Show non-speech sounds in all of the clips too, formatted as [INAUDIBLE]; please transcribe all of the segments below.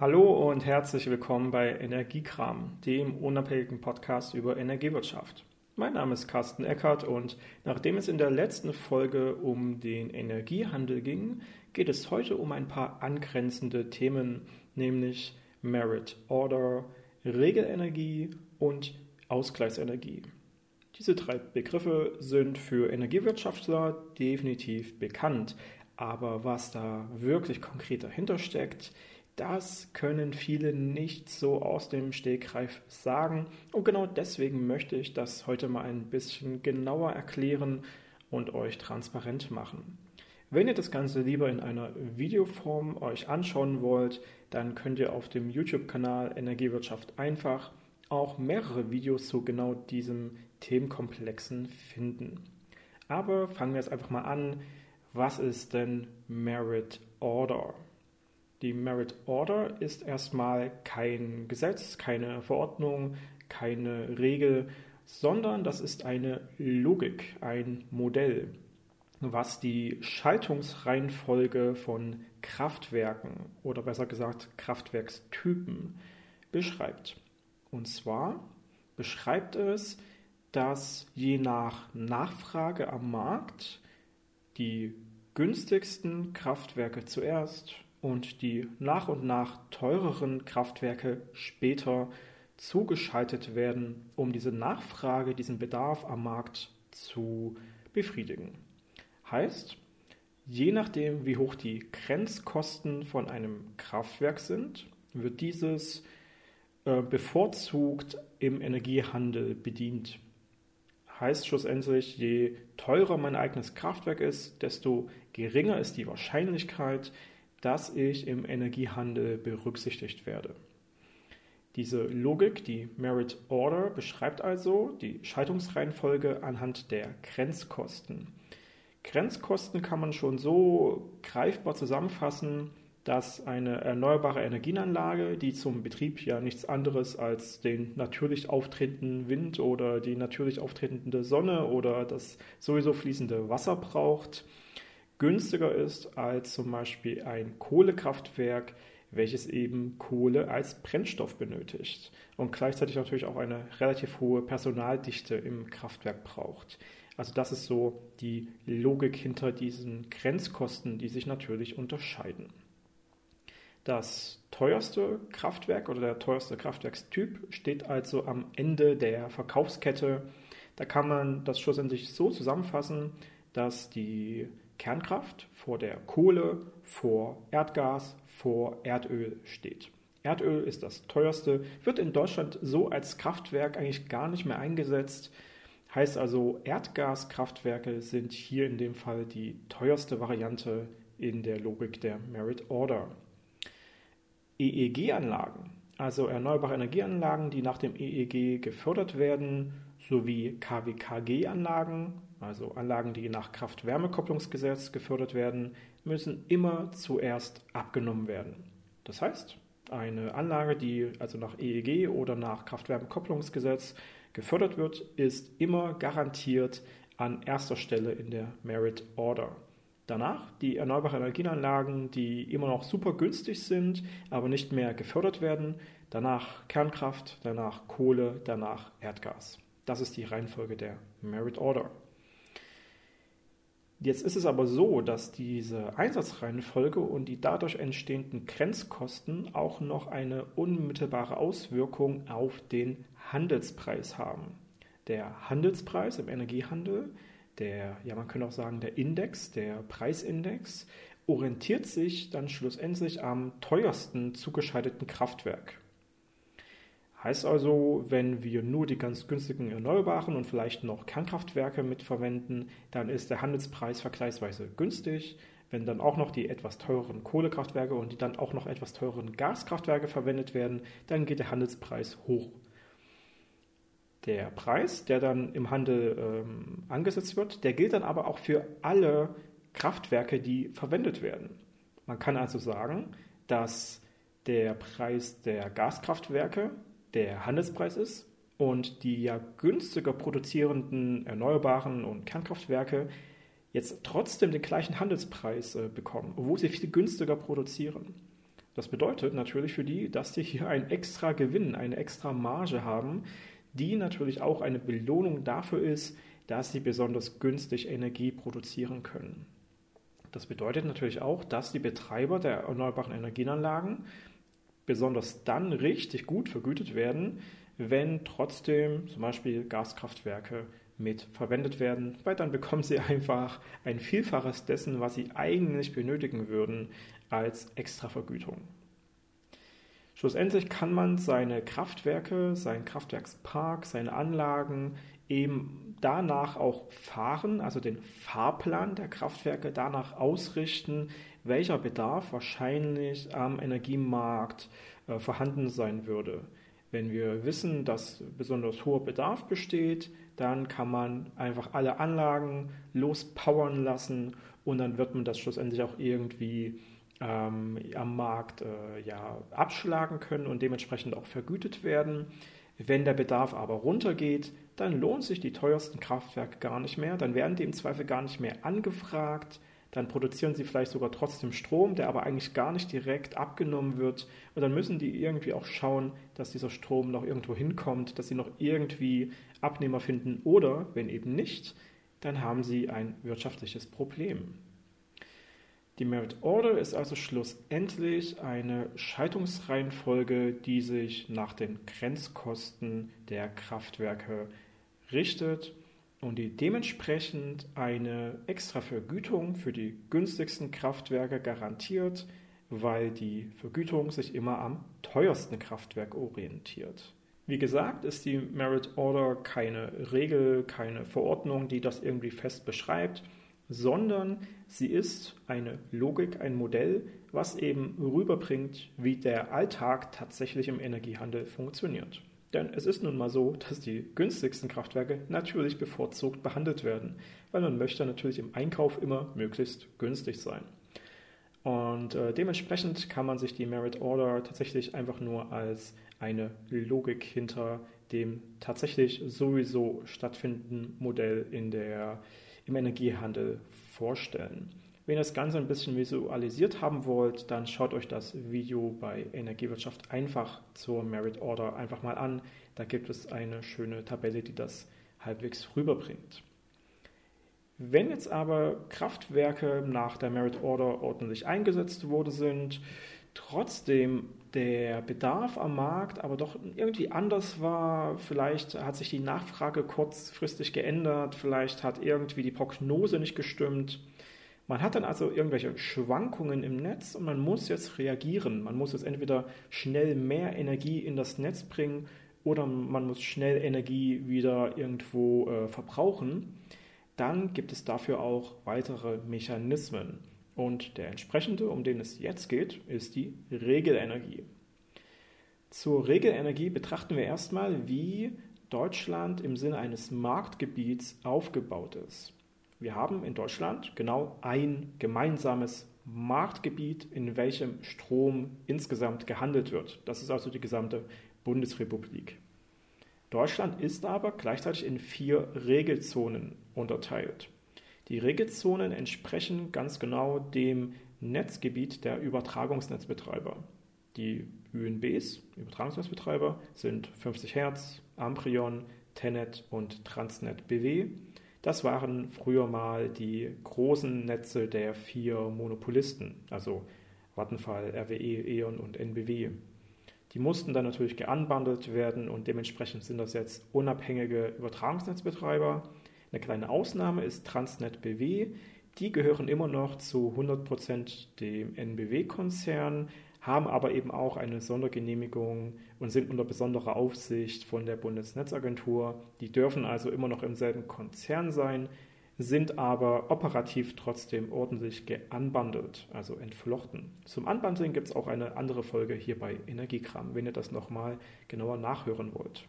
Hallo und herzlich willkommen bei Energiekram, dem unabhängigen Podcast über Energiewirtschaft. Mein Name ist Carsten Eckert und nachdem es in der letzten Folge um den Energiehandel ging, geht es heute um ein paar angrenzende Themen, nämlich Merit Order, Regelenergie und Ausgleichsenergie. Diese drei Begriffe sind für Energiewirtschaftler definitiv bekannt, aber was da wirklich konkret dahinter steckt, das können viele nicht so aus dem Stegreif sagen. Und genau deswegen möchte ich das heute mal ein bisschen genauer erklären und euch transparent machen. Wenn ihr das Ganze lieber in einer Videoform euch anschauen wollt, dann könnt ihr auf dem YouTube-Kanal Energiewirtschaft einfach auch mehrere Videos zu genau diesem Themenkomplexen finden. Aber fangen wir jetzt einfach mal an. Was ist denn Merit Order? Die Merit Order ist erstmal kein Gesetz, keine Verordnung, keine Regel, sondern das ist eine Logik, ein Modell, was die Schaltungsreihenfolge von Kraftwerken oder besser gesagt Kraftwerkstypen beschreibt. Und zwar beschreibt es, dass je nach Nachfrage am Markt die günstigsten Kraftwerke zuerst und die nach und nach teureren Kraftwerke später zugeschaltet werden, um diese Nachfrage, diesen Bedarf am Markt zu befriedigen. Heißt, je nachdem, wie hoch die Grenzkosten von einem Kraftwerk sind, wird dieses äh, bevorzugt im Energiehandel bedient. Heißt schlussendlich, je teurer mein eigenes Kraftwerk ist, desto geringer ist die Wahrscheinlichkeit, dass ich im Energiehandel berücksichtigt werde. Diese Logik, die Merit Order, beschreibt also die Schaltungsreihenfolge anhand der Grenzkosten. Grenzkosten kann man schon so greifbar zusammenfassen, dass eine erneuerbare Energienanlage, die zum Betrieb ja nichts anderes als den natürlich auftretenden Wind oder die natürlich auftretende Sonne oder das sowieso fließende Wasser braucht, günstiger ist als zum Beispiel ein Kohlekraftwerk, welches eben Kohle als Brennstoff benötigt und gleichzeitig natürlich auch eine relativ hohe Personaldichte im Kraftwerk braucht. Also das ist so die Logik hinter diesen Grenzkosten, die sich natürlich unterscheiden. Das teuerste Kraftwerk oder der teuerste Kraftwerkstyp steht also am Ende der Verkaufskette. Da kann man das schlussendlich so zusammenfassen, dass die Kernkraft vor der Kohle, vor Erdgas, vor Erdöl steht. Erdöl ist das teuerste, wird in Deutschland so als Kraftwerk eigentlich gar nicht mehr eingesetzt. Heißt also, Erdgaskraftwerke sind hier in dem Fall die teuerste Variante in der Logik der Merit Order. EEG-Anlagen, also erneuerbare Energieanlagen, die nach dem EEG gefördert werden, sowie KWKG-Anlagen, also Anlagen, die nach Kraft-Wärme-Kopplungsgesetz gefördert werden, müssen immer zuerst abgenommen werden. Das heißt, eine Anlage, die also nach EEG oder nach Kraft-Wärme-Kopplungsgesetz gefördert wird, ist immer garantiert an erster Stelle in der Merit Order. Danach die erneuerbaren Energienanlagen, die immer noch super günstig sind, aber nicht mehr gefördert werden. Danach Kernkraft, danach Kohle, danach Erdgas. Das ist die Reihenfolge der Merit Order. Jetzt ist es aber so, dass diese Einsatzreihenfolge und die dadurch entstehenden Grenzkosten auch noch eine unmittelbare Auswirkung auf den Handelspreis haben. Der Handelspreis im Energiehandel, der, ja, man könnte auch sagen, der Index, der Preisindex, orientiert sich dann schlussendlich am teuersten zugeschalteten Kraftwerk. Heißt also, wenn wir nur die ganz günstigen Erneuerbaren und vielleicht noch Kernkraftwerke mitverwenden, dann ist der Handelspreis vergleichsweise günstig. Wenn dann auch noch die etwas teureren Kohlekraftwerke und die dann auch noch etwas teureren Gaskraftwerke verwendet werden, dann geht der Handelspreis hoch. Der Preis, der dann im Handel ähm, angesetzt wird, der gilt dann aber auch für alle Kraftwerke, die verwendet werden. Man kann also sagen, dass der Preis der Gaskraftwerke der Handelspreis ist und die ja günstiger produzierenden erneuerbaren und Kernkraftwerke jetzt trotzdem den gleichen Handelspreis äh, bekommen, obwohl sie viel günstiger produzieren. Das bedeutet natürlich für die, dass die hier einen extra Gewinn, eine extra Marge haben, die natürlich auch eine Belohnung dafür ist, dass sie besonders günstig Energie produzieren können. Das bedeutet natürlich auch, dass die Betreiber der erneuerbaren Energienanlagen besonders dann richtig gut vergütet werden, wenn trotzdem zum Beispiel Gaskraftwerke mit verwendet werden, weil dann bekommen sie einfach ein Vielfaches dessen, was sie eigentlich benötigen würden, als Extravergütung. Schlussendlich kann man seine Kraftwerke, seinen Kraftwerkspark, seine Anlagen eben danach auch fahren, also den Fahrplan der Kraftwerke danach ausrichten, welcher Bedarf wahrscheinlich am Energiemarkt äh, vorhanden sein würde. Wenn wir wissen, dass besonders hoher Bedarf besteht, dann kann man einfach alle Anlagen lospowern lassen und dann wird man das schlussendlich auch irgendwie ähm, am Markt äh, ja, abschlagen können und dementsprechend auch vergütet werden. Wenn der Bedarf aber runtergeht, dann lohnt sich die teuersten Kraftwerke gar nicht mehr, dann werden die im Zweifel gar nicht mehr angefragt, dann produzieren sie vielleicht sogar trotzdem Strom, der aber eigentlich gar nicht direkt abgenommen wird. Und dann müssen die irgendwie auch schauen, dass dieser Strom noch irgendwo hinkommt, dass sie noch irgendwie Abnehmer finden. Oder wenn eben nicht, dann haben sie ein wirtschaftliches Problem. Die Merit Order ist also schlussendlich eine Schaltungsreihenfolge, die sich nach den Grenzkosten der Kraftwerke richtet und die dementsprechend eine extra Vergütung für die günstigsten Kraftwerke garantiert, weil die Vergütung sich immer am teuersten Kraftwerk orientiert. Wie gesagt, ist die Merit Order keine Regel, keine Verordnung, die das irgendwie fest beschreibt, sondern sie ist eine Logik, ein Modell, was eben rüberbringt, wie der Alltag tatsächlich im Energiehandel funktioniert. Denn es ist nun mal so, dass die günstigsten Kraftwerke natürlich bevorzugt behandelt werden, weil man möchte natürlich im Einkauf immer möglichst günstig sein. Und äh, dementsprechend kann man sich die Merit Order tatsächlich einfach nur als eine Logik hinter dem tatsächlich sowieso stattfindenden Modell in der im Energiehandel vorstellen. Wenn ihr das Ganze ein bisschen visualisiert haben wollt, dann schaut euch das Video bei Energiewirtschaft einfach zur Merit Order einfach mal an. Da gibt es eine schöne Tabelle, die das halbwegs rüberbringt. Wenn jetzt aber Kraftwerke nach der Merit Order ordentlich eingesetzt worden sind, trotzdem der Bedarf am Markt aber doch irgendwie anders war. Vielleicht hat sich die Nachfrage kurzfristig geändert, vielleicht hat irgendwie die Prognose nicht gestimmt. Man hat dann also irgendwelche Schwankungen im Netz und man muss jetzt reagieren. Man muss jetzt entweder schnell mehr Energie in das Netz bringen oder man muss schnell Energie wieder irgendwo äh, verbrauchen. Dann gibt es dafür auch weitere Mechanismen. Und der entsprechende, um den es jetzt geht, ist die Regelenergie. Zur Regelenergie betrachten wir erstmal, wie Deutschland im Sinne eines Marktgebiets aufgebaut ist. Wir haben in Deutschland genau ein gemeinsames Marktgebiet, in welchem Strom insgesamt gehandelt wird. Das ist also die gesamte Bundesrepublik. Deutschland ist aber gleichzeitig in vier Regelzonen unterteilt. Die Regelzonen entsprechen ganz genau dem Netzgebiet der Übertragungsnetzbetreiber. Die ÜNBs, Übertragungsnetzbetreiber, sind 50 Hertz, Amprion, Tenet und Transnet BW. Das waren früher mal die großen Netze der vier Monopolisten, also Vattenfall, RWE, E.ON und NBW. Die mussten dann natürlich geanbandelt werden und dementsprechend sind das jetzt unabhängige Übertragungsnetzbetreiber. Eine kleine Ausnahme ist Transnet BW. Die gehören immer noch zu 100% dem NBW-Konzern, haben aber eben auch eine Sondergenehmigung und sind unter besonderer Aufsicht von der Bundesnetzagentur. Die dürfen also immer noch im selben Konzern sein, sind aber operativ trotzdem ordentlich geanbandelt, also entflochten. Zum Anbandeln gibt es auch eine andere Folge hier bei Energiekram, wenn ihr das nochmal genauer nachhören wollt.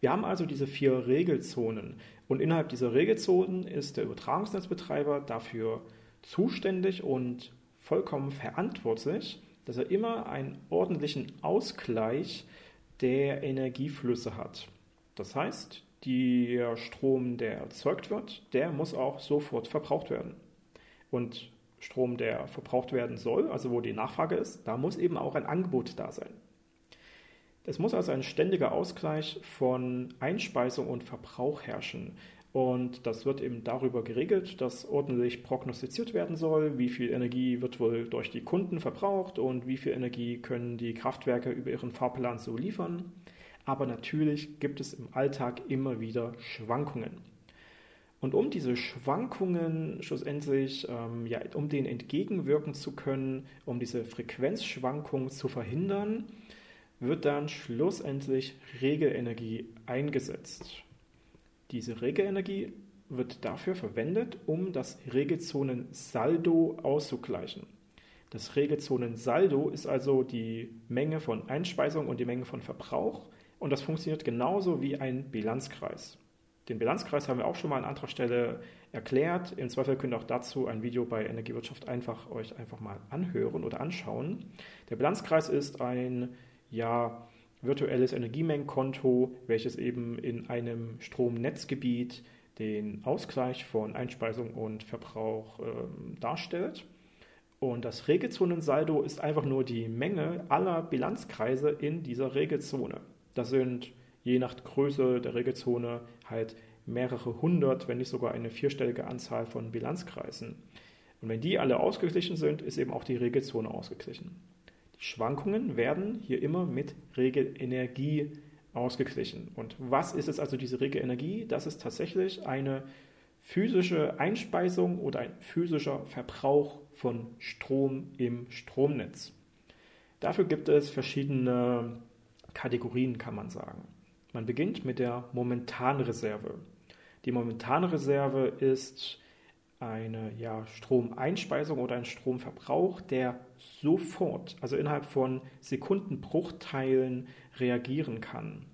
Wir haben also diese vier Regelzonen und innerhalb dieser Regelzonen ist der Übertragungsnetzbetreiber dafür zuständig und vollkommen verantwortlich, dass er immer einen ordentlichen Ausgleich der Energieflüsse hat. Das heißt, der Strom, der erzeugt wird, der muss auch sofort verbraucht werden. Und Strom, der verbraucht werden soll, also wo die Nachfrage ist, da muss eben auch ein Angebot da sein. Es muss also ein ständiger Ausgleich von Einspeisung und Verbrauch herrschen. Und das wird eben darüber geregelt, dass ordentlich prognostiziert werden soll, wie viel Energie wird wohl durch die Kunden verbraucht und wie viel Energie können die Kraftwerke über ihren Fahrplan so liefern. Aber natürlich gibt es im Alltag immer wieder Schwankungen. Und um diese Schwankungen schlussendlich, ähm, ja, um denen entgegenwirken zu können, um diese Frequenzschwankungen zu verhindern, wird dann schlussendlich Regelenergie eingesetzt. Diese Regelenergie wird dafür verwendet, um das Regelzonensaldo auszugleichen. Das Regelzonensaldo ist also die Menge von Einspeisung und die Menge von Verbrauch und das funktioniert genauso wie ein Bilanzkreis. Den Bilanzkreis haben wir auch schon mal an anderer Stelle erklärt. Im Zweifel könnt ihr auch dazu ein Video bei Energiewirtschaft einfach euch einfach mal anhören oder anschauen. Der Bilanzkreis ist ein ja, virtuelles Energiemengenkonto, welches eben in einem Stromnetzgebiet den Ausgleich von Einspeisung und Verbrauch äh, darstellt. Und das Regelzonensaldo ist einfach nur die Menge aller Bilanzkreise in dieser Regelzone. Das sind je nach Größe der Regelzone halt mehrere hundert, wenn nicht sogar eine vierstellige Anzahl von Bilanzkreisen. Und wenn die alle ausgeglichen sind, ist eben auch die Regelzone ausgeglichen. Schwankungen werden hier immer mit Regelenergie ausgeglichen. Und was ist es also diese Regelenergie? Das ist tatsächlich eine physische Einspeisung oder ein physischer Verbrauch von Strom im Stromnetz. Dafür gibt es verschiedene Kategorien, kann man sagen. Man beginnt mit der Momentanreserve. Die Momentanreserve ist eine ja, Stromeinspeisung oder ein Stromverbrauch, der sofort, also innerhalb von Sekundenbruchteilen reagieren kann.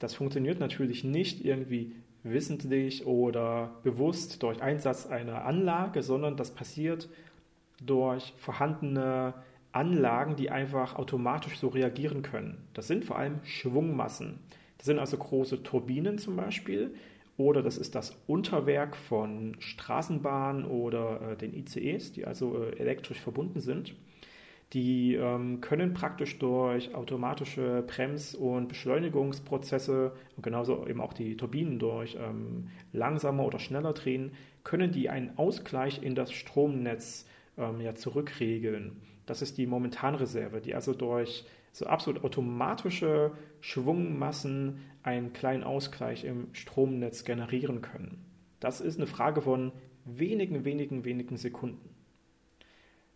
Das funktioniert natürlich nicht irgendwie wissentlich oder bewusst durch Einsatz einer Anlage, sondern das passiert durch vorhandene Anlagen, die einfach automatisch so reagieren können. Das sind vor allem Schwungmassen. Das sind also große Turbinen zum Beispiel, oder das ist das Unterwerk von Straßenbahnen oder äh, den ICEs, die also äh, elektrisch verbunden sind. Die ähm, können praktisch durch automatische Brems- und Beschleunigungsprozesse und genauso eben auch die Turbinen durch ähm, langsamer oder schneller drehen, können die einen Ausgleich in das Stromnetz ähm, ja, zurückregeln. Das ist die Momentanreserve, die also durch so absolut automatische Schwungmassen einen kleinen Ausgleich im Stromnetz generieren können. Das ist eine Frage von wenigen, wenigen, wenigen Sekunden.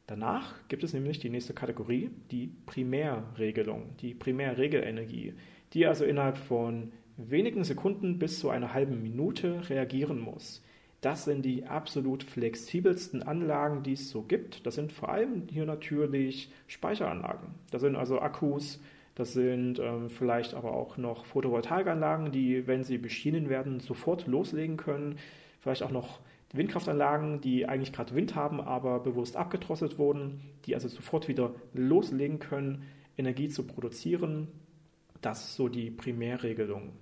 Danach gibt es nämlich die nächste Kategorie, die Primärregelung, die Primärregelenergie, die also innerhalb von wenigen Sekunden bis zu einer halben Minute reagieren muss. Das sind die absolut flexibelsten Anlagen, die es so gibt. Das sind vor allem hier natürlich Speicheranlagen. Das sind also Akkus, das sind ähm, vielleicht aber auch noch Photovoltaikanlagen, die, wenn sie beschienen werden, sofort loslegen können. Vielleicht auch noch Windkraftanlagen, die eigentlich gerade Wind haben, aber bewusst abgedrosselt wurden, die also sofort wieder loslegen können, Energie zu produzieren. Das ist so die Primärregelung.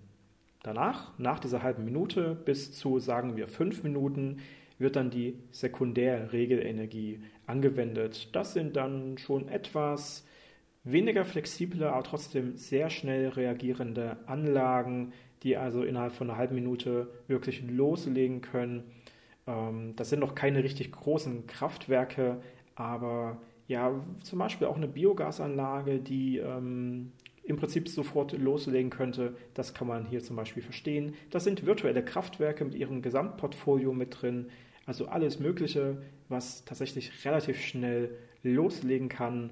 Danach, nach dieser halben Minute bis zu, sagen wir, fünf Minuten, wird dann die Sekundärregelenergie angewendet. Das sind dann schon etwas weniger flexible, aber trotzdem sehr schnell reagierende Anlagen, die also innerhalb von einer halben Minute wirklich loslegen können. Ähm, das sind noch keine richtig großen Kraftwerke, aber ja, zum Beispiel auch eine Biogasanlage, die ähm, im Prinzip sofort loslegen könnte. Das kann man hier zum Beispiel verstehen. Das sind virtuelle Kraftwerke mit ihrem Gesamtportfolio mit drin. Also alles Mögliche, was tatsächlich relativ schnell loslegen kann,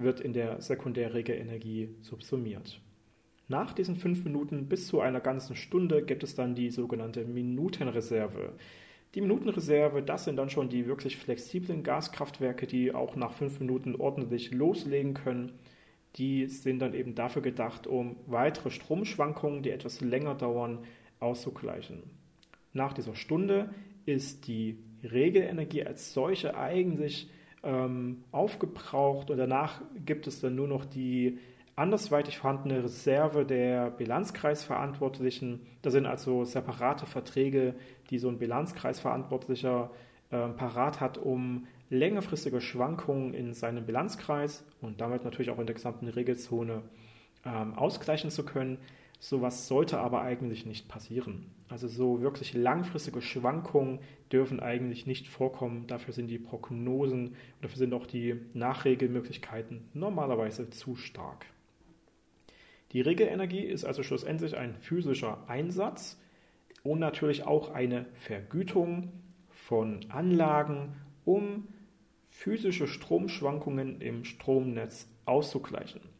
wird in der Sekundärregelenergie subsumiert. Nach diesen fünf Minuten bis zu einer ganzen Stunde gibt es dann die sogenannte Minutenreserve. Die Minutenreserve, das sind dann schon die wirklich flexiblen Gaskraftwerke, die auch nach fünf Minuten ordentlich loslegen können die sind dann eben dafür gedacht, um weitere Stromschwankungen, die etwas länger dauern, auszugleichen. Nach dieser Stunde ist die Regelenergie als solche eigentlich ähm, aufgebraucht und danach gibt es dann nur noch die andersweitig vorhandene Reserve der Bilanzkreisverantwortlichen. Das sind also separate Verträge, die so ein Bilanzkreisverantwortlicher äh, parat hat, um längerfristige Schwankungen in seinem Bilanzkreis und damit natürlich auch in der gesamten Regelzone ähm, ausgleichen zu können. Sowas sollte aber eigentlich nicht passieren. Also so wirklich langfristige Schwankungen dürfen eigentlich nicht vorkommen. Dafür sind die Prognosen und dafür sind auch die Nachregelmöglichkeiten normalerweise zu stark. Die Regelenergie ist also schlussendlich ein physischer Einsatz und natürlich auch eine Vergütung von Anlagen, um physische Stromschwankungen im Stromnetz auszugleichen.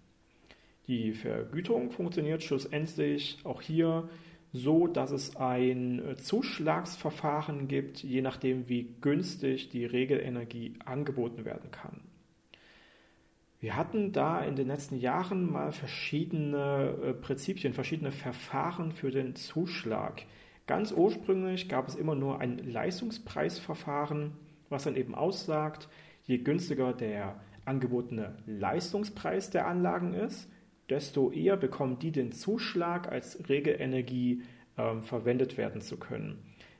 Die Vergütung funktioniert schlussendlich auch hier so, dass es ein Zuschlagsverfahren gibt, je nachdem, wie günstig die Regelenergie angeboten werden kann. Wir hatten da in den letzten Jahren mal verschiedene äh, Prinzipien, verschiedene Verfahren für den Zuschlag. Ganz ursprünglich gab es immer nur ein Leistungspreisverfahren, was dann eben aussagt, je günstiger der angebotene Leistungspreis der Anlagen ist, desto eher bekommen die den Zuschlag, als Regelenergie ähm, verwendet werden zu können.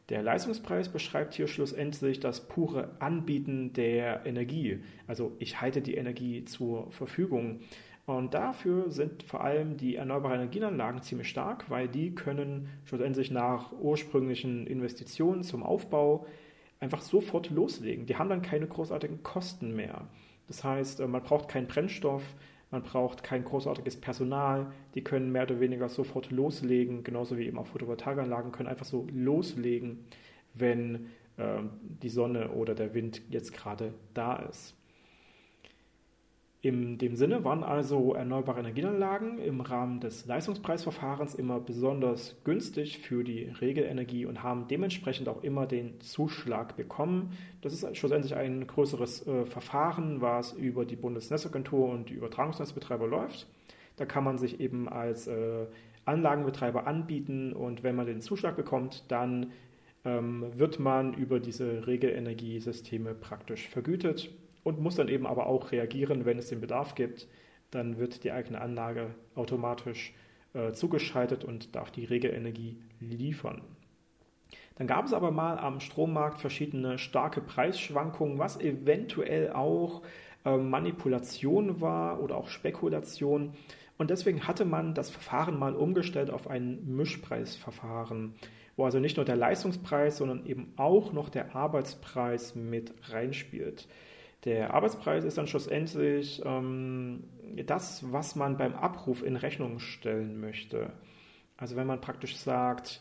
Der Leistungspreis beschreibt hier schlussendlich das pure Anbieten der Energie. Also ich halte die Energie zur Verfügung. Und dafür sind vor allem die erneuerbaren Energienanlagen ziemlich stark, weil die können schlussendlich nach ursprünglichen Investitionen zum Aufbau einfach sofort loslegen. Die haben dann keine großartigen Kosten mehr. Das heißt, äh, man braucht keinen Brennstoff, man braucht kein großartiges Personal, die können mehr oder weniger sofort loslegen, genauso wie eben auch Photovoltaikanlagen können einfach so loslegen, wenn äh, die Sonne oder der Wind jetzt gerade da ist. In dem Sinne waren also erneuerbare Energieanlagen im Rahmen des Leistungspreisverfahrens immer besonders günstig für die Regelenergie und haben dementsprechend auch immer den Zuschlag bekommen. Das ist schlussendlich ein größeres äh, Verfahren, was über die Bundesnetzagentur und die Übertragungsnetzbetreiber läuft. Da kann man sich eben als äh, Anlagenbetreiber anbieten und wenn man den Zuschlag bekommt, dann ähm, wird man über diese Regelenergiesysteme praktisch vergütet und muss dann eben aber auch reagieren, wenn es den Bedarf gibt. Dann wird die eigene Anlage automatisch äh, zugeschaltet und darf die Regelenergie liefern. Dann gab es aber mal am Strommarkt verschiedene starke Preisschwankungen, was eventuell auch äh, Manipulation war oder auch Spekulation. Und deswegen hatte man das Verfahren mal umgestellt auf ein Mischpreisverfahren, wo also nicht nur der Leistungspreis, sondern eben auch noch der Arbeitspreis mit reinspielt. Der Arbeitspreis ist dann schlussendlich ähm, das, was man beim Abruf in Rechnung stellen möchte. Also wenn man praktisch sagt,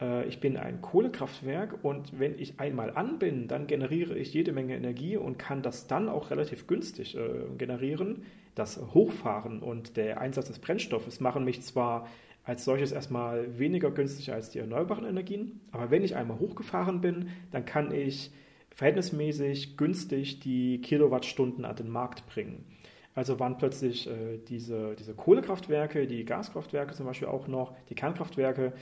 äh, ich bin ein Kohlekraftwerk und wenn ich einmal an bin, dann generiere ich jede Menge Energie und kann das dann auch relativ günstig äh, generieren. Das Hochfahren und der Einsatz des Brennstoffes machen mich zwar als solches erstmal weniger günstig als die erneuerbaren Energien, aber wenn ich einmal hochgefahren bin, dann kann ich verhältnismäßig günstig die Kilowattstunden an den Markt bringen. Also waren plötzlich äh, diese, diese Kohlekraftwerke, die Gaskraftwerke zum Beispiel auch noch, die Kernkraftwerke,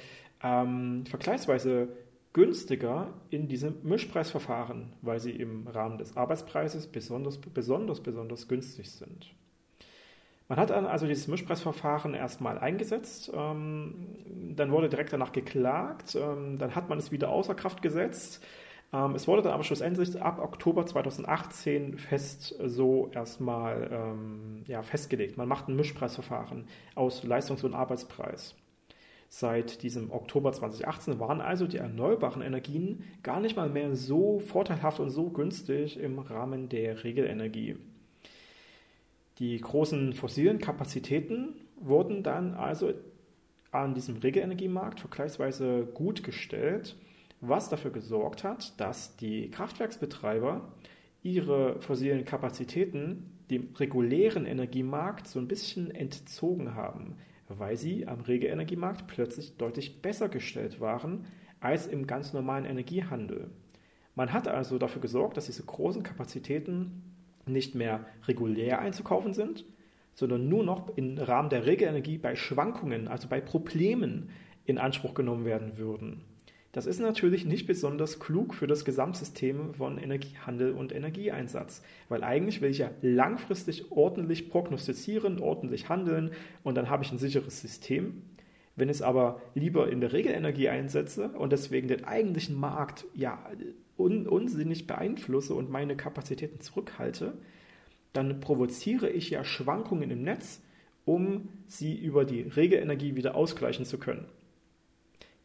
ähm, vergleichsweise günstiger in diesem Mischpreisverfahren, weil sie im Rahmen des Arbeitspreises besonders, besonders, besonders günstig sind. Man hat dann also dieses Mischpreisverfahren erstmal eingesetzt, ähm, dann wurde direkt danach geklagt, ähm, dann hat man es wieder außer Kraft gesetzt es wurde dann aber schlussendlich ab Oktober 2018 fest so erstmal ähm, ja, festgelegt. Man macht ein Mischpreisverfahren aus Leistungs- und Arbeitspreis. Seit diesem Oktober 2018 waren also die erneuerbaren Energien gar nicht mal mehr so vorteilhaft und so günstig im Rahmen der Regelenergie. Die großen fossilen Kapazitäten wurden dann also an diesem Regelenergiemarkt vergleichsweise gut gestellt was dafür gesorgt hat, dass die Kraftwerksbetreiber ihre fossilen Kapazitäten dem regulären Energiemarkt so ein bisschen entzogen haben, weil sie am Regelenergiemarkt plötzlich deutlich besser gestellt waren als im ganz normalen Energiehandel. Man hat also dafür gesorgt, dass diese großen Kapazitäten nicht mehr regulär einzukaufen sind, sondern nur noch im Rahmen der Regelenergie bei Schwankungen, also bei Problemen in Anspruch genommen werden würden. Das ist natürlich nicht besonders klug für das Gesamtsystem von Energiehandel und Energieeinsatz, weil eigentlich will ich ja langfristig ordentlich prognostizieren, ordentlich handeln und dann habe ich ein sicheres System. Wenn ich es aber lieber in der Regelenergie einsetze und deswegen den eigentlichen Markt ja un unsinnig beeinflusse und meine Kapazitäten zurückhalte, dann provoziere ich ja Schwankungen im Netz, um sie über die Regelenergie wieder ausgleichen zu können.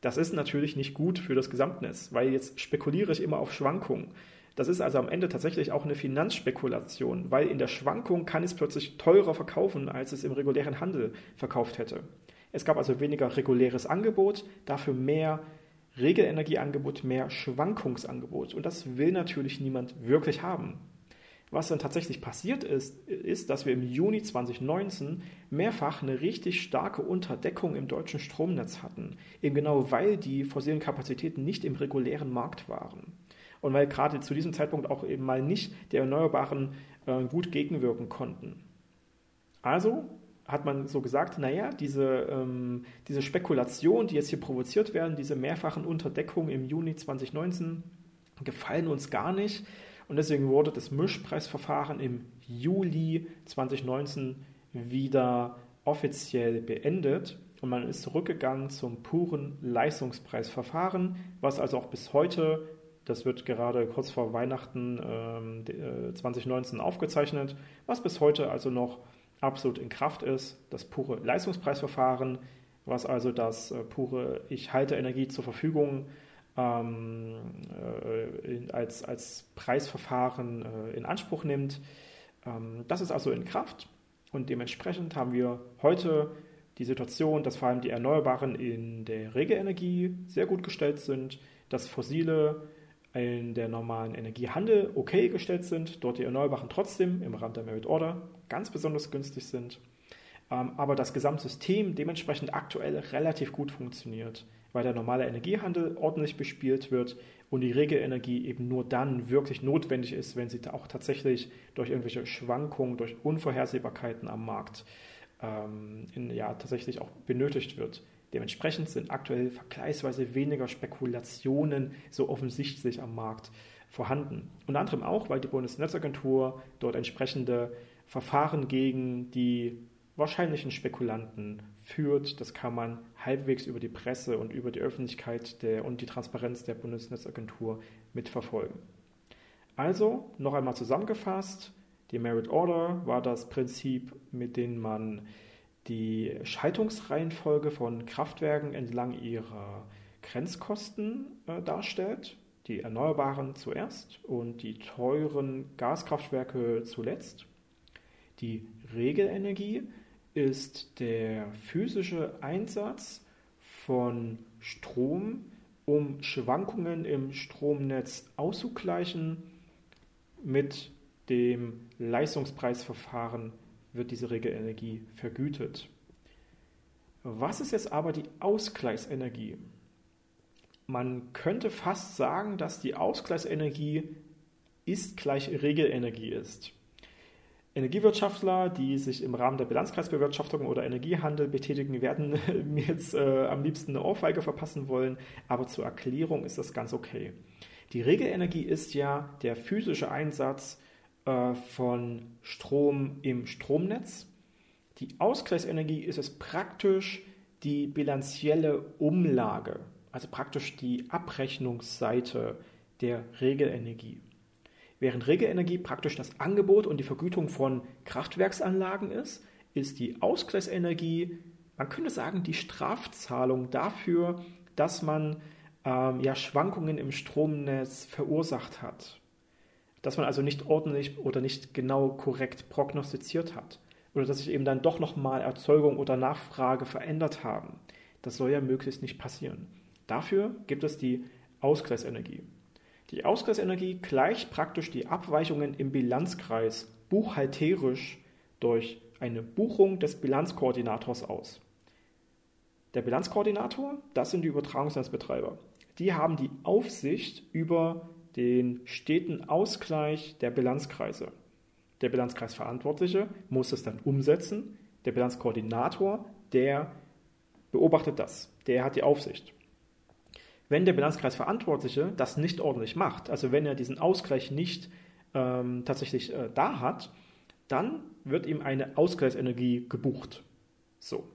Das ist natürlich nicht gut für das Gesamtnetz, weil jetzt spekuliere ich immer auf Schwankungen. Das ist also am Ende tatsächlich auch eine Finanzspekulation, weil in der Schwankung kann es plötzlich teurer verkaufen, als es im regulären Handel verkauft hätte. Es gab also weniger reguläres Angebot, dafür mehr Regelenergieangebot, mehr Schwankungsangebot. Und das will natürlich niemand wirklich haben. Was dann tatsächlich passiert ist, ist, dass wir im Juni 2019 mehrfach eine richtig starke Unterdeckung im deutschen Stromnetz hatten. Eben genau weil die fossilen Kapazitäten nicht im regulären Markt waren. Und weil gerade zu diesem Zeitpunkt auch eben mal nicht der Erneuerbaren äh, gut gegenwirken konnten. Also hat man so gesagt, naja, diese, ähm, diese Spekulation, die jetzt hier provoziert werden, diese mehrfachen Unterdeckungen im Juni 2019, gefallen uns gar nicht. Und deswegen wurde das Mischpreisverfahren im Juli 2019 wieder offiziell beendet und man ist zurückgegangen zum puren Leistungspreisverfahren, was also auch bis heute, das wird gerade kurz vor Weihnachten ähm, 2019 äh, aufgezeichnet, was bis heute also noch absolut in Kraft ist, das pure Leistungspreisverfahren, was also das äh, pure Ich halte Energie zur Verfügung äh, in, als, als Preisverfahren äh, in Anspruch nimmt. Ähm, das ist also in Kraft. Und dementsprechend haben wir heute die Situation, dass vor allem die Erneuerbaren in der Regelenergie sehr gut gestellt sind, dass fossile in der normalen Energiehandel okay gestellt sind, dort die Erneuerbaren trotzdem im Rahmen der Merit Order ganz besonders günstig sind, ähm, aber das Gesamtsystem dementsprechend aktuell relativ gut funktioniert weil der normale Energiehandel ordentlich bespielt wird und die Regelenergie eben nur dann wirklich notwendig ist, wenn sie auch tatsächlich durch irgendwelche Schwankungen, durch Unvorhersehbarkeiten am Markt ähm, in, ja, tatsächlich auch benötigt wird. Dementsprechend sind aktuell vergleichsweise weniger Spekulationen so offensichtlich am Markt vorhanden. Unter anderem auch, weil die Bundesnetzagentur dort entsprechende Verfahren gegen die wahrscheinlichen Spekulanten führt. Das kann man halbwegs über die Presse und über die Öffentlichkeit der, und die Transparenz der Bundesnetzagentur mitverfolgen. Also, noch einmal zusammengefasst, die Merit Order war das Prinzip, mit dem man die Schaltungsreihenfolge von Kraftwerken entlang ihrer Grenzkosten äh, darstellt. Die Erneuerbaren zuerst und die teuren Gaskraftwerke zuletzt. Die Regelenergie ist der physische Einsatz von Strom, um Schwankungen im Stromnetz auszugleichen. Mit dem Leistungspreisverfahren wird diese Regelenergie vergütet. Was ist jetzt aber die Ausgleichsenergie? Man könnte fast sagen, dass die Ausgleichsenergie ist gleich Regelenergie ist. Energiewirtschaftler, die sich im Rahmen der Bilanzkreisbewirtschaftung oder Energiehandel betätigen, werden [LAUGHS] mir jetzt äh, am liebsten eine Ohrfeige verpassen wollen, aber zur Erklärung ist das ganz okay. Die Regelenergie ist ja der physische Einsatz äh, von Strom im Stromnetz. Die Ausgleichsenergie ist es praktisch die bilanzielle Umlage, also praktisch die Abrechnungsseite der Regelenergie. Während Regelenergie praktisch das Angebot und die Vergütung von Kraftwerksanlagen ist, ist die Ausgleichsenergie, man könnte sagen, die Strafzahlung dafür, dass man ähm, ja, Schwankungen im Stromnetz verursacht hat. Dass man also nicht ordentlich oder nicht genau korrekt prognostiziert hat. Oder dass sich eben dann doch nochmal Erzeugung oder Nachfrage verändert haben. Das soll ja möglichst nicht passieren. Dafür gibt es die Ausgleichsenergie. Die Ausgleichsenergie gleicht praktisch die Abweichungen im Bilanzkreis buchhalterisch durch eine Buchung des Bilanzkoordinators aus. Der Bilanzkoordinator, das sind die Übertragungsnetzbetreiber. Die haben die Aufsicht über den steten Ausgleich der Bilanzkreise. Der Bilanzkreisverantwortliche muss es dann umsetzen. Der Bilanzkoordinator, der beobachtet das. Der hat die Aufsicht. Wenn der Bilanzkreisverantwortliche das nicht ordentlich macht, also wenn er diesen Ausgleich nicht ähm, tatsächlich äh, da hat, dann wird ihm eine Ausgleichsenergie gebucht. So.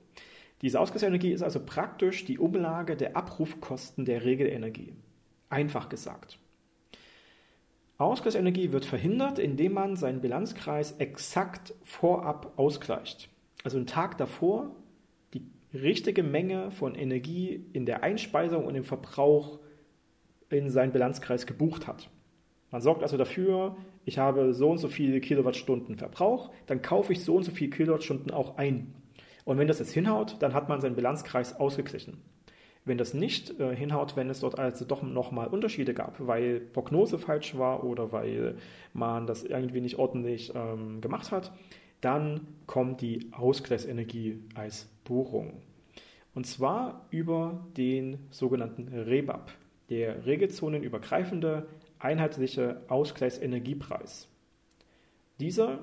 Diese Ausgleichsenergie ist also praktisch die Umlage der Abrufkosten der Regelenergie. Einfach gesagt. Ausgleichsenergie wird verhindert, indem man seinen Bilanzkreis exakt vorab ausgleicht. Also einen Tag davor richtige Menge von Energie in der Einspeisung und im Verbrauch in seinen Bilanzkreis gebucht hat. Man sorgt also dafür, ich habe so und so viele Kilowattstunden Verbrauch, dann kaufe ich so und so viele Kilowattstunden auch ein. Und wenn das jetzt hinhaut, dann hat man seinen Bilanzkreis ausgeglichen. Wenn das nicht äh, hinhaut, wenn es dort also doch nochmal Unterschiede gab, weil Prognose falsch war oder weil man das irgendwie nicht ordentlich ähm, gemacht hat, dann kommt die Ausgleichsenergie als Buchung. Und zwar über den sogenannten REBAP, der regelzonenübergreifende einheitliche Ausgleichsenergiepreis. Dieser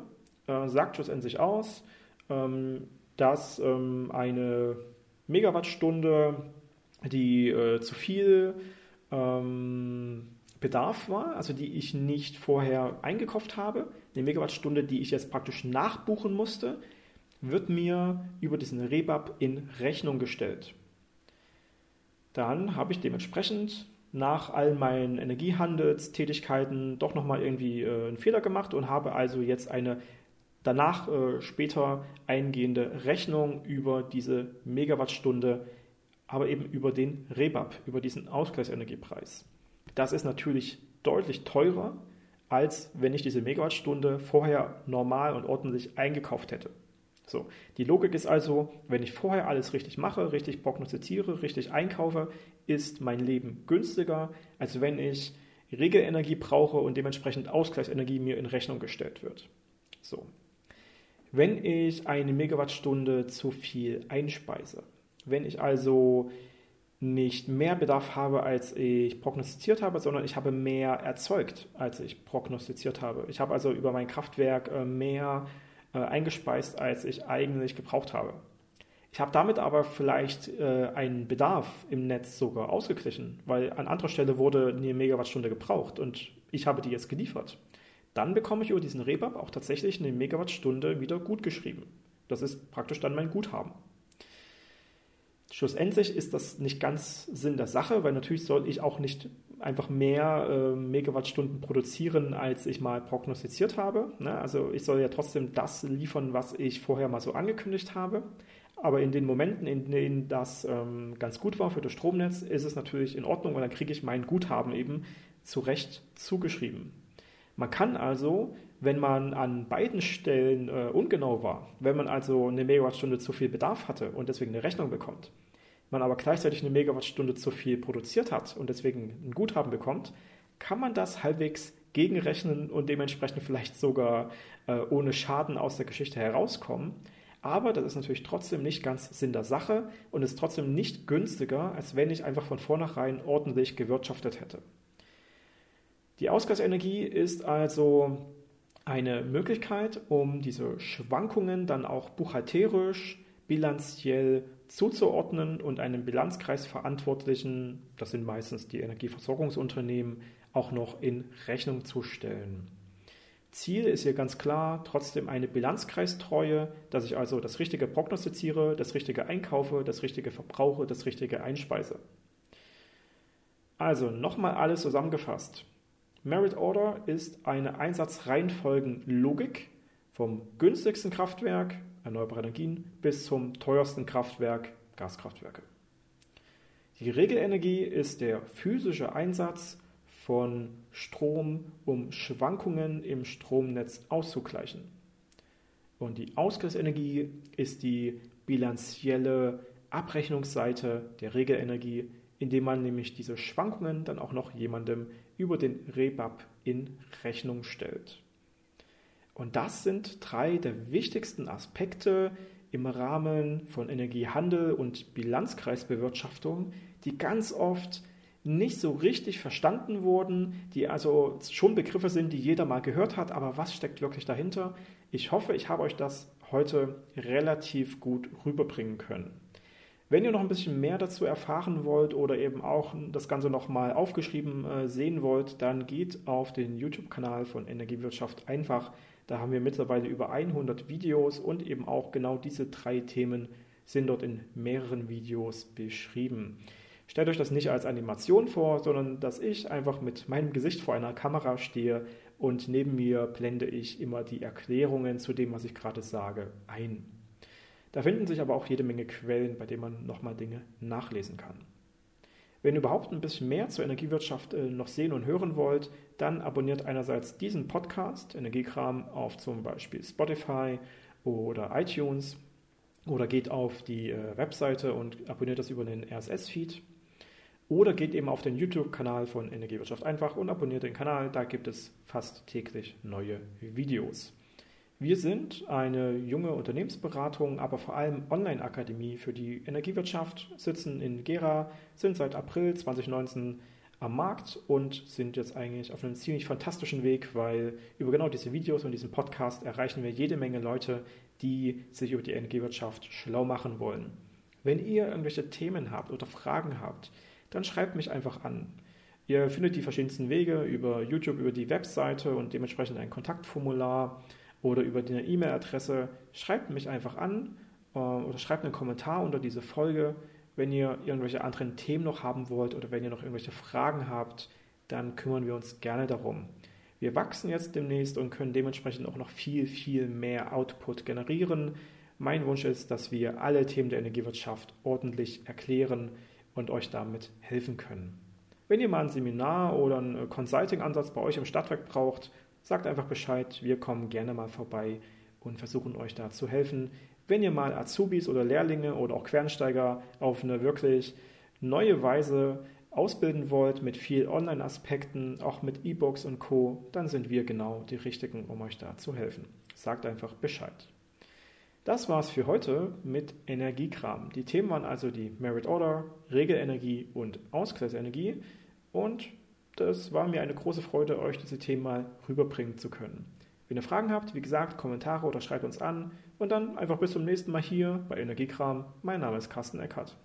äh, sagt schlussendlich aus, ähm, dass ähm, eine Megawattstunde, die äh, zu viel ähm, Bedarf war, also die ich nicht vorher eingekauft habe, eine Megawattstunde, die ich jetzt praktisch nachbuchen musste, wird mir über diesen Rebab in Rechnung gestellt. Dann habe ich dementsprechend nach all meinen Energiehandelstätigkeiten doch nochmal irgendwie äh, einen Fehler gemacht und habe also jetzt eine danach äh, später eingehende Rechnung über diese Megawattstunde, aber eben über den Rebab, über diesen Ausgleichsenergiepreis. Das ist natürlich deutlich teurer, als wenn ich diese Megawattstunde vorher normal und ordentlich eingekauft hätte. So, die Logik ist also, wenn ich vorher alles richtig mache, richtig prognostiziere, richtig einkaufe, ist mein Leben günstiger, als wenn ich Regelenergie brauche und dementsprechend Ausgleichsenergie mir in Rechnung gestellt wird. So. Wenn ich eine Megawattstunde zu viel einspeise, wenn ich also nicht mehr Bedarf habe, als ich prognostiziert habe, sondern ich habe mehr erzeugt, als ich prognostiziert habe. Ich habe also über mein Kraftwerk äh, mehr äh, eingespeist, als ich eigentlich gebraucht habe. Ich habe damit aber vielleicht äh, einen Bedarf im Netz sogar ausgeglichen, weil an anderer Stelle wurde eine Megawattstunde gebraucht und ich habe die jetzt geliefert. Dann bekomme ich über diesen Rebab auch tatsächlich eine Megawattstunde wieder gut geschrieben. Das ist praktisch dann mein Guthaben. Schlussendlich ist das nicht ganz Sinn der Sache, weil natürlich soll ich auch nicht einfach mehr äh, Megawattstunden produzieren, als ich mal prognostiziert habe. Ne? Also ich soll ja trotzdem das liefern, was ich vorher mal so angekündigt habe. Aber in den Momenten, in denen das ähm, ganz gut war für das Stromnetz, ist es natürlich in Ordnung und dann kriege ich mein Guthaben eben zu Recht zugeschrieben. Man kann also, wenn man an beiden Stellen äh, ungenau war, wenn man also eine Megawattstunde zu viel Bedarf hatte und deswegen eine Rechnung bekommt, man aber gleichzeitig eine Megawattstunde zu viel produziert hat und deswegen ein Guthaben bekommt, kann man das halbwegs gegenrechnen und dementsprechend vielleicht sogar äh, ohne Schaden aus der Geschichte herauskommen. Aber das ist natürlich trotzdem nicht ganz Sinn der Sache und ist trotzdem nicht günstiger, als wenn ich einfach von vornherein ordentlich gewirtschaftet hätte. Die Ausgleichsenergie ist also eine Möglichkeit, um diese Schwankungen dann auch buchhalterisch, bilanziell zuzuordnen und einem Bilanzkreisverantwortlichen, das sind meistens die Energieversorgungsunternehmen, auch noch in Rechnung zu stellen. Ziel ist hier ganz klar trotzdem eine Bilanzkreistreue, dass ich also das Richtige prognostiziere, das Richtige einkaufe, das Richtige verbrauche, das Richtige einspeise. Also nochmal alles zusammengefasst. Merit Order ist eine Einsatzreihenfolgenlogik vom günstigsten Kraftwerk erneuerbare Energien bis zum teuersten Kraftwerk, Gaskraftwerke. Die Regelenergie ist der physische Einsatz von Strom, um Schwankungen im Stromnetz auszugleichen. Und die Ausgleichsenergie ist die bilanzielle Abrechnungsseite der Regelenergie, indem man nämlich diese Schwankungen dann auch noch jemandem über den Rebab in Rechnung stellt. Und das sind drei der wichtigsten Aspekte im Rahmen von Energiehandel und Bilanzkreisbewirtschaftung, die ganz oft nicht so richtig verstanden wurden, die also schon Begriffe sind, die jeder mal gehört hat, aber was steckt wirklich dahinter? Ich hoffe, ich habe euch das heute relativ gut rüberbringen können. Wenn ihr noch ein bisschen mehr dazu erfahren wollt oder eben auch das Ganze nochmal aufgeschrieben äh, sehen wollt, dann geht auf den YouTube-Kanal von Energiewirtschaft einfach da haben wir mittlerweile über 100 Videos und eben auch genau diese drei Themen sind dort in mehreren Videos beschrieben. Stellt euch das nicht als Animation vor, sondern dass ich einfach mit meinem Gesicht vor einer Kamera stehe und neben mir blende ich immer die Erklärungen zu dem, was ich gerade sage, ein. Da finden sich aber auch jede Menge Quellen, bei denen man nochmal Dinge nachlesen kann. Wenn ihr überhaupt ein bisschen mehr zur Energiewirtschaft äh, noch sehen und hören wollt, dann abonniert einerseits diesen Podcast Energiekram auf zum Beispiel Spotify oder iTunes oder geht auf die äh, Webseite und abonniert das über den RSS-Feed. Oder geht eben auf den YouTube-Kanal von Energiewirtschaft einfach und abonniert den Kanal. Da gibt es fast täglich neue Videos. Wir sind eine junge Unternehmensberatung, aber vor allem Online-Akademie für die Energiewirtschaft, sitzen in Gera, sind seit April 2019 am Markt und sind jetzt eigentlich auf einem ziemlich fantastischen Weg, weil über genau diese Videos und diesen Podcast erreichen wir jede Menge Leute, die sich über die Energiewirtschaft schlau machen wollen. Wenn ihr irgendwelche Themen habt oder Fragen habt, dann schreibt mich einfach an. Ihr findet die verschiedensten Wege über YouTube, über die Webseite und dementsprechend ein Kontaktformular oder über die E-Mail-Adresse. Schreibt mich einfach an äh, oder schreibt einen Kommentar unter diese Folge. Wenn ihr irgendwelche anderen Themen noch haben wollt oder wenn ihr noch irgendwelche Fragen habt, dann kümmern wir uns gerne darum. Wir wachsen jetzt demnächst und können dementsprechend auch noch viel, viel mehr Output generieren. Mein Wunsch ist, dass wir alle Themen der Energiewirtschaft ordentlich erklären und euch damit helfen können. Wenn ihr mal ein Seminar oder einen Consulting-Ansatz bei euch im Stadtwerk braucht, sagt einfach Bescheid. Wir kommen gerne mal vorbei und versuchen euch da zu helfen. Wenn ihr mal Azubis oder Lehrlinge oder auch Quernsteiger auf eine wirklich neue Weise ausbilden wollt mit viel Online-Aspekten, auch mit E-Books und Co., dann sind wir genau die Richtigen, um euch da zu helfen. Sagt einfach Bescheid. Das war's für heute mit Energiekram. Die Themen waren also die Merit Order, Regelenergie und Ausgleichsenergie. Und das war mir eine große Freude, euch diese Themen mal rüberbringen zu können. Wenn ihr Fragen habt, wie gesagt, Kommentare oder schreibt uns an. Und dann einfach bis zum nächsten Mal hier bei Energiekram. Mein Name ist Carsten Eckert.